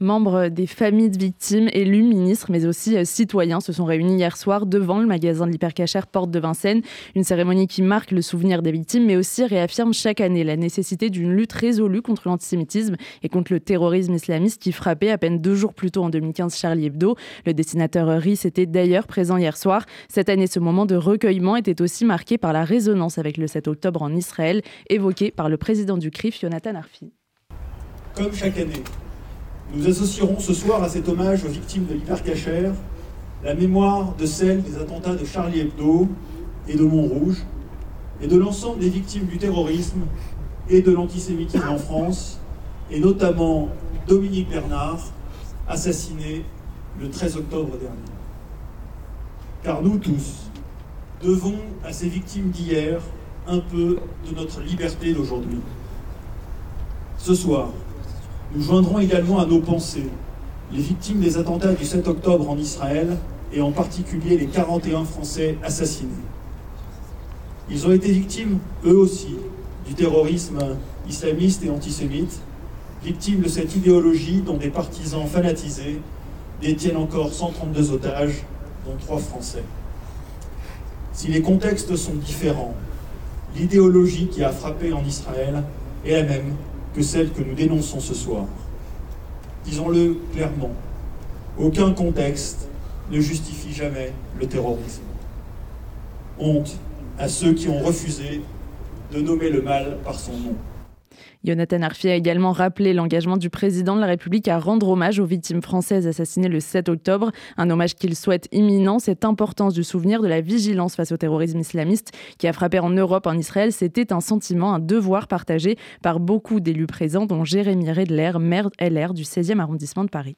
Membres des familles de victimes, élus, ministres, mais aussi euh, citoyens se sont réunis hier soir devant le magasin de l'hypercachère Porte de Vincennes. Une cérémonie qui marque le souvenir des victimes, mais aussi réaffirme chaque année la nécessité d'une lutte résolue contre l'antisémitisme et contre le terrorisme islamiste qui frappait à peine deux jours plus tôt en 2015 Charlie Hebdo. Le dessinateur Rhys était d'ailleurs présent hier soir. Cette année, ce moment de recueillement était aussi marqué par la résonance avec le 7 octobre en Israël, évoqué par le président du CRIF, Jonathan Arfi. Comme chaque année, nous associerons ce soir à cet hommage aux victimes de l'hypercachère la mémoire de celles des attentats de Charlie Hebdo et de Montrouge, et de l'ensemble des victimes du terrorisme et de l'antisémitisme en France, et notamment Dominique Bernard, assassiné le 13 octobre dernier. Car nous tous devons à ces victimes d'hier un peu de notre liberté d'aujourd'hui. Ce soir, nous joindrons également à nos pensées les victimes des attentats du 7 octobre en Israël et en particulier les 41 Français assassinés. Ils ont été victimes, eux aussi, du terrorisme islamiste et antisémite, victimes de cette idéologie dont des partisans fanatisés détiennent encore 132 otages, dont trois Français. Si les contextes sont différents, l'idéologie qui a frappé en Israël est la même que celle que nous dénonçons ce soir. Disons-le clairement, aucun contexte ne justifie jamais le terrorisme. Honte à ceux qui ont refusé de nommer le mal par son nom. Jonathan Arfi a également rappelé l'engagement du président de la République à rendre hommage aux victimes françaises assassinées le 7 octobre, un hommage qu'il souhaite imminent. Cette importance du souvenir de la vigilance face au terrorisme islamiste qui a frappé en Europe, en Israël, c'était un sentiment, un devoir partagé par beaucoup d'élus présents, dont Jérémy Redler, maire LR du 16e arrondissement de Paris.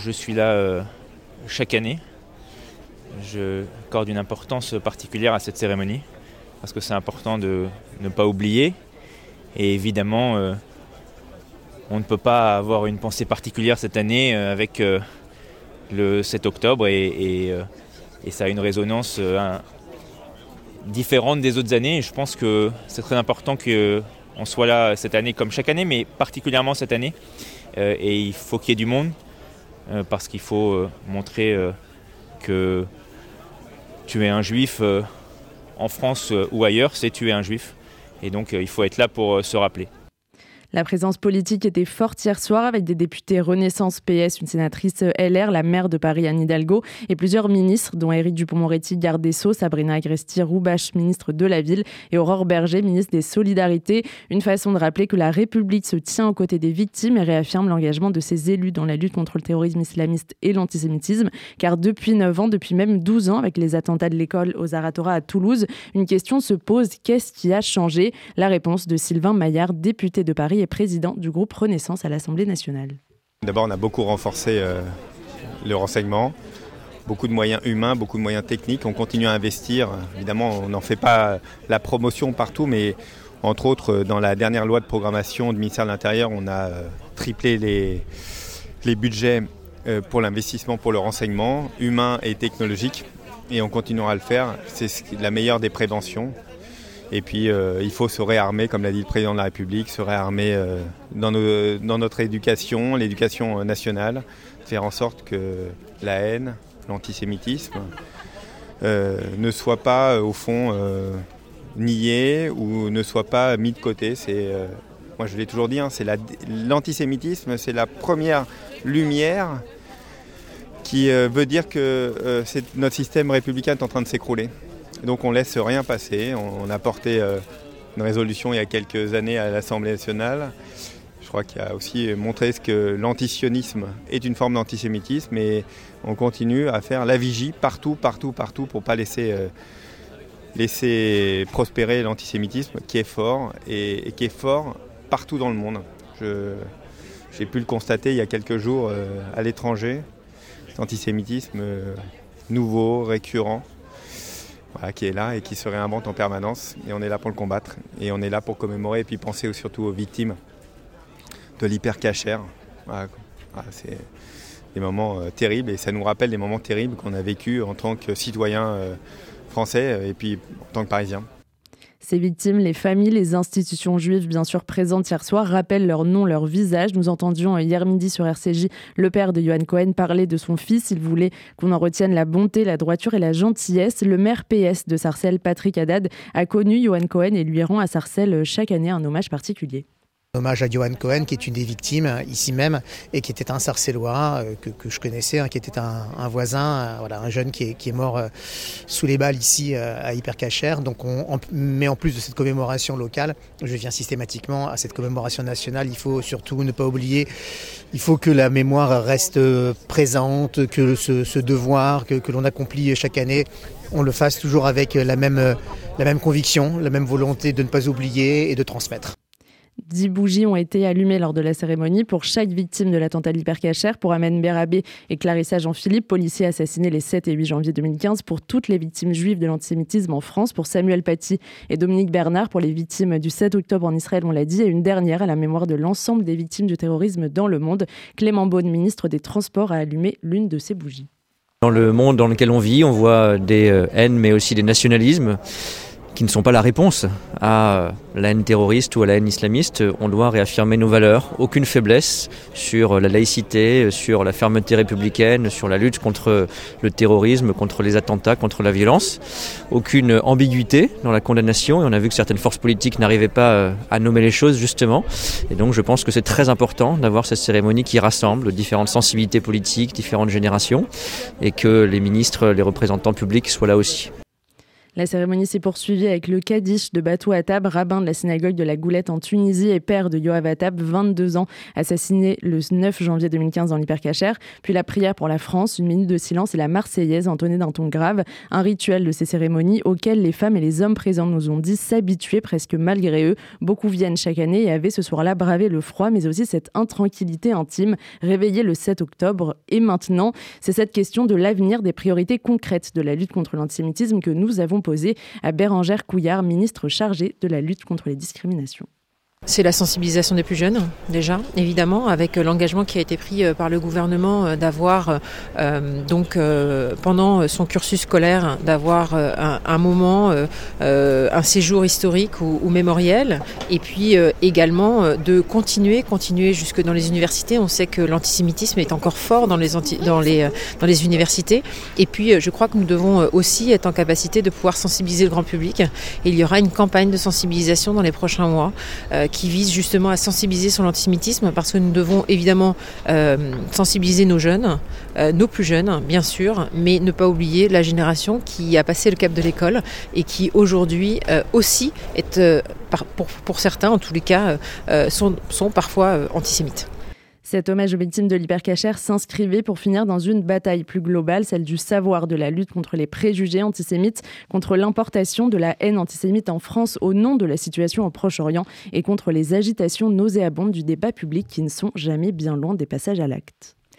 Je suis là euh, chaque année. Je accorde une importance particulière à cette cérémonie parce que c'est important de ne pas oublier et évidemment, euh, on ne peut pas avoir une pensée particulière cette année euh, avec euh, le 7 octobre et, ça a une résonance différente des autres années. je pense que c'est très important qu'on soit là cette année comme chaque année, mais particulièrement cette année. et il faut qu'il y ait du monde parce qu'il faut montrer que tuer un juif en France ou ailleurs, c'est tuer un juif. Et donc euh, il faut être là pour euh, se rappeler. La présence politique était forte hier soir avec des députés Renaissance PS, une sénatrice LR, la maire de Paris Anne Hidalgo et plusieurs ministres dont Éric Dupond-Moretti, garde des Sceaux, Sabrina Agresti, Roubache, ministre de la Ville et Aurore Berger, ministre des Solidarités. Une façon de rappeler que la République se tient aux côtés des victimes et réaffirme l'engagement de ses élus dans la lutte contre le terrorisme islamiste et l'antisémitisme. Car depuis 9 ans, depuis même 12 ans avec les attentats de l'école aux Aratora à Toulouse, une question se pose, qu'est-ce qui a changé? La réponse de Sylvain Maillard, député de Paris et président du groupe Renaissance à l'Assemblée nationale. D'abord, on a beaucoup renforcé euh, le renseignement, beaucoup de moyens humains, beaucoup de moyens techniques. On continue à investir. Évidemment, on n'en fait pas la promotion partout, mais entre autres, dans la dernière loi de programmation du ministère de l'Intérieur, on a euh, triplé les, budgets euh, pour l'investissement pour le renseignement humain et technologique. Et on continuera à le faire. C'est la meilleure des préventions. Et puis euh, il faut se réarmer, comme l'a dit le président de la République, se réarmer euh, dans, notre éducation, l'éducation nationale, faire en sorte que la haine, l'antisémitisme euh, ne soit pas au fond nié ou ne soit pas mis de côté. C'est, moi je l'ai toujours dit, hein, c'est l'antisémitisme, c'est la première lumière qui veut dire que notre système républicain est en train de s'écrouler. Donc on laisse rien passer. On, a porté euh, une résolution il y a quelques années à l'Assemblée nationale. Je crois qu'il a aussi montré ce que l'antisionisme est une forme d'antisémitisme et on continue à faire la vigie partout, partout, partout pour ne pas laisser, euh, laisser prospérer l'antisémitisme qui est fort et, qui est fort partout dans le monde. J'ai pu le constater il y a quelques jours euh, à l'étranger, cet antisémitisme nouveau, récurrent qui est là et qui se réinvente en permanence. Et on est là pour le combattre. Et on est là pour commémorer et puis penser surtout aux victimes de l'hypercachère. c'est des moments euh, terribles et ça nous rappelle des moments terribles qu'on a vécu en tant que citoyen euh, français et puis en tant que parisien. Ces victimes, les familles, les institutions juives, bien sûr présentes hier soir, rappellent leur nom, leur visage. Nous entendions hier midi sur RCJ le père de Johan Cohen parler de son fils. Il voulait qu'on en retienne la bonté, la droiture et la gentillesse. Le maire PS de Sarcelles, Patrick Haddad, a connu Johan Cohen et lui rend à Sarcelles chaque année un hommage particulier. Hommage à Johan Cohen, qui est une des victimes euh, ici même et qui était un Sarcellois euh, que, que je connaissais, hein, qui était un, voisin, euh, voilà, un jeune qui est, mort sous les balles ici à Hypercacher. Donc, on, mais en plus de cette commémoration locale, je viens systématiquement à cette commémoration nationale. Il faut surtout ne pas oublier, il faut que la mémoire reste présente, que ce, devoir que, l'on accomplit chaque année, on le fasse toujours avec la même conviction, la même volonté de ne pas oublier et de transmettre. Dix bougies ont été allumées lors de la cérémonie pour chaque victime de l'attentat de l'hypercachère, pour Amen Berabé et Clarissa Jean-Philippe, policiers assassinés les 7 et 8 janvier 2015, pour toutes les victimes juives de l'antisémitisme en France, pour Samuel Paty et Dominique Bernard, pour les victimes du 7 octobre en Israël, on l'a dit, et une dernière à la mémoire de l'ensemble des victimes du terrorisme dans le monde. Clément Beaune, ministre des Transports, a allumé l'une de ces bougies. Dans le monde dans lequel on vit, on voit des euh, haines, mais aussi des nationalismes qui ne sont pas la réponse à la haine terroriste ou à la haine islamiste. On doit réaffirmer nos valeurs, aucune faiblesse sur la laïcité, sur la fermeté républicaine, sur la lutte contre le terrorisme, contre les attentats, contre la violence. Aucune ambiguïté dans la condamnation et on a vu que certaines forces politiques n'arrivaient pas euh, à nommer les choses justement. Et donc je pense que c'est très important d'avoir cette cérémonie qui rassemble différentes sensibilités politiques, différentes générations et que les ministres, les représentants publics soient là aussi. La cérémonie s'est poursuivie avec le Kaddish de Batou Attab, rabbin de la synagogue de la Goulette en Tunisie et père de Yoav Attab, 22 ans, assassiné le 9 janvier 2015 dans l'hypercachère. Puis la prière pour la France, une minute de silence et la Marseillaise entonnée d'un ton grave. Un rituel de ces cérémonies auquel les femmes et les hommes présents nous ont dit s'habituer presque malgré eux. Beaucoup viennent chaque année et avaient ce soir-là bravé le froid, mais aussi cette intranquillité intime réveillée le 7 octobre. Et maintenant, c'est cette question de l'avenir des priorités concrètes de la lutte contre l'antisémitisme que nous avons à Bérangère Couillard, ministre chargée de la lutte contre les discriminations. C'est la sensibilisation des plus jeunes, déjà, évidemment, avec euh, l'engagement qui a été pris euh, par le gouvernement euh, d'avoir, donc, pendant son cursus scolaire, d'avoir un, moment, un séjour historique ou, mémoriel, et puis également de continuer, continuer jusque dans les universités. On sait que l'antisémitisme est encore fort dans les, universités, et puis je crois que nous devons aussi être en capacité de pouvoir sensibiliser le grand public. Il y aura une campagne de sensibilisation dans les prochains mois qui vise justement à sensibiliser sur l'antisémitisme parce que nous devons évidemment euh, sensibiliser nos jeunes, euh, nos plus jeunes bien sûr, mais ne pas oublier la génération qui a passé le cap de l'école et qui aujourd'hui euh, aussi est, pour, certains en tous les cas, sont parfois antisémites. Cet hommage aux victimes de l'hypercachère s'inscrivait pour finir dans une bataille plus globale, celle du savoir, de la lutte contre les préjugés antisémites, contre l'importation de la haine antisémite en France au nom de la situation au Proche-Orient et contre les agitations nauséabondes du débat public qui ne sont jamais bien loin des passages à l'acte.